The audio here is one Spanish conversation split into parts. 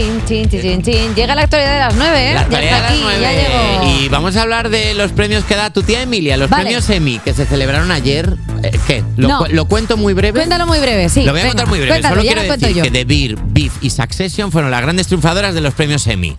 Chin, chin, chin, chin, chin. Llega la actualidad de las 9, ¿eh? La Ya actualidad está de aquí, las ya llegó. Y vamos a hablar de los premios que da tu tía Emilia, los Vale. premios Emmy que se celebraron ayer. Eh, ¿Qué? ¿Lo, No. cu- lo cuento muy breve? Cuéntalo muy breve, sí. Lo voy a venga, contar muy breve. Cuéntalo, Solo quiero decir yo. que The Beer, Beef y Succession fueron las grandes triunfadoras de los premios Emmy.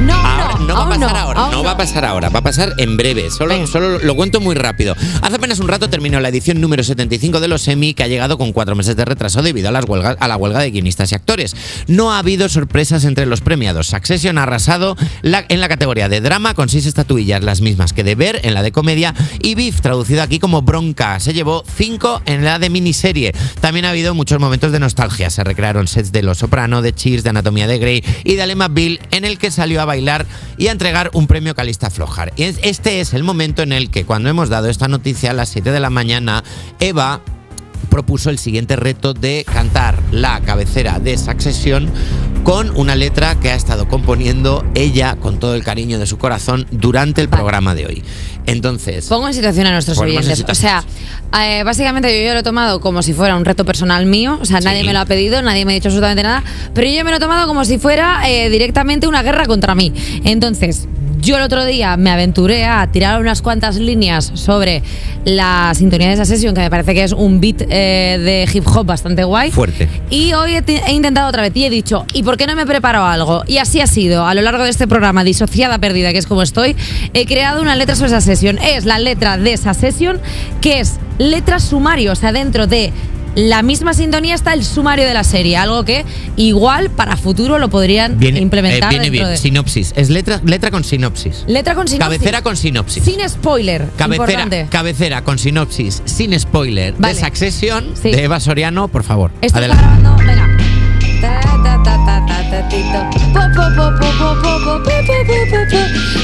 No, Ahora, no, va a aún pasar no, ahora, no, va a pasar ahora, va a pasar en breve. Solo, Venga. solo lo cuento muy rápido. Hace apenas un rato terminó la edición número 75 de los Emmy, que ha llegado con cuatro meses de retraso debido a, las huelgas, a la huelga de guionistas y actores. No ha habido sorpresas entre los premiados. Succession ha arrasado la- en la categoría de drama con seis estatuillas, las mismas que de ver en la de comedia, y Beef, traducido aquí como bronca, se llevó cinco en la de miniserie. También ha habido muchos momentos de nostalgia. Se recrearon sets de Los Soprano, de Cheers, de Anatomía de Grey y de Alema Bill, en el que salió a bailar y a entregar un premio Calista Flojar. Y es- este es el momento en el que, cuando hemos dado esta noticia a las 7 de la mañana, Eva propuso el siguiente reto de cantar la cabecera de Succession con una letra que ha estado componiendo ella con todo el cariño de su corazón durante el programa de hoy. Entonces, Pongo en situación a nuestros oyentes. O sea, eh, básicamente yo, yo lo he tomado como si fuera un reto personal mío. O sea, Sí. nadie me lo ha pedido, nadie me ha dicho absolutamente nada. Pero yo me lo he tomado como si fuera eh, directamente una guerra contra mí. Entonces, yo el otro día me aventuré a tirar unas cuantas líneas sobre la sintonía de esa sesión, que me parece que es un beat eh, de hip hop bastante guay. fuerte. Y hoy he, he intentado otra vez y he dicho, ¿y por qué no me preparo algo? Y así ha sido. A lo largo de este programa, disociada, perdida, que es como estoy, he creado una letra sobre esa sesión. Es la letra de esa sesión, que es letra sumario. O sea, dentro de la misma sintonía está el sumario de la serie. Algo que igual para futuro lo podrían Viene, implementar. eh, viene bien, de- sinopsis. Es letra, letra con sinopsis. Letra con sinopsis. Cabecera con sinopsis. Sin spoiler. Cabecera, Importante. cabecera con sinopsis, sin spoiler, Vale. de Succession, Sí. de Eva Soriano, por favor. Esto está Adelante. grabando. Venga. Ta, ta, ta,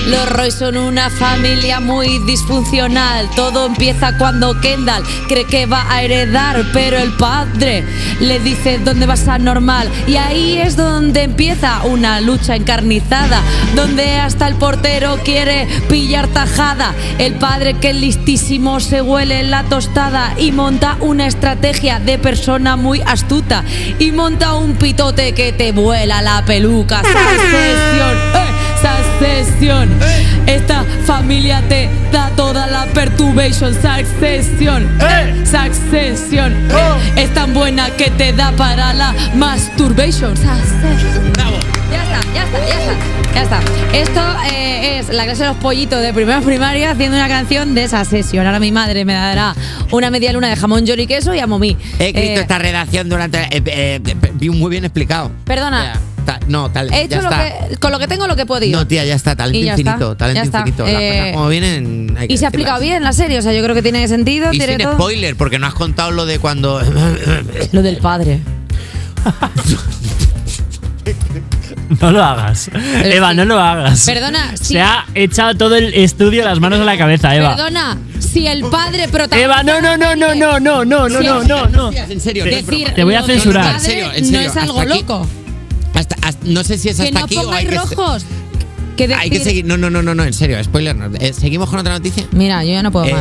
Los Roy son una familia muy disfuncional. Todo empieza cuando Kendall cree que va a heredar, pero el padre le dice dónde vas a normal. Y ahí es donde empieza una lucha encarnizada, donde hasta el portero quiere pillar tajada. El padre que listísimo se huele la tostada y monta una estrategia de persona muy astuta y monta un pitote que te vuela la peluca. Eh, Succession. Esta familia te da toda la perturbation. Succession, eh, Succession. Es tan buena que te da para la masturbation. Bravo. Ya está, ya está, ya está. Ya está. Esto eh, es la clase de los pollitos de primera primaria haciendo una canción de esa sesión. Ahora mi madre me dará una media luna de jamón york y queso y a momí. He escrito Eh, esta redacción durante. eh, eh, eh, muy bien explicado. Perdona. Ta- no, tal, He ya hecho lo está. que, con lo que tengo lo que he podido. No, tía, ya está, talento ya infinito, está, talento ya está. infinito. Las Eh, como vienen. hay que y se ha explicado bien la serie, o sea, yo creo que tiene sentido. Y tiene sin todo. spoiler, porque no has contado lo de cuando. Lo del padre. No lo hagas. Eva, sí. no lo hagas. Perdona, sí. Se ha echado todo el estudio las manos a la cabeza, Eva. Perdona, si el padre protagoniza. Eva, no, no, no, no, no, no, no, no, no, no, no. En serio, Decir. Te voy a censurar. padre En serio, en serio, no es algo loco. No sé si es Que hasta no aquí o hay pongáis que, hay que seguir. No, no, no, no, no, en serio, spoiler. no. Eh, ¿Seguimos con otra noticia? Mira, yo ya no puedo Eh, más.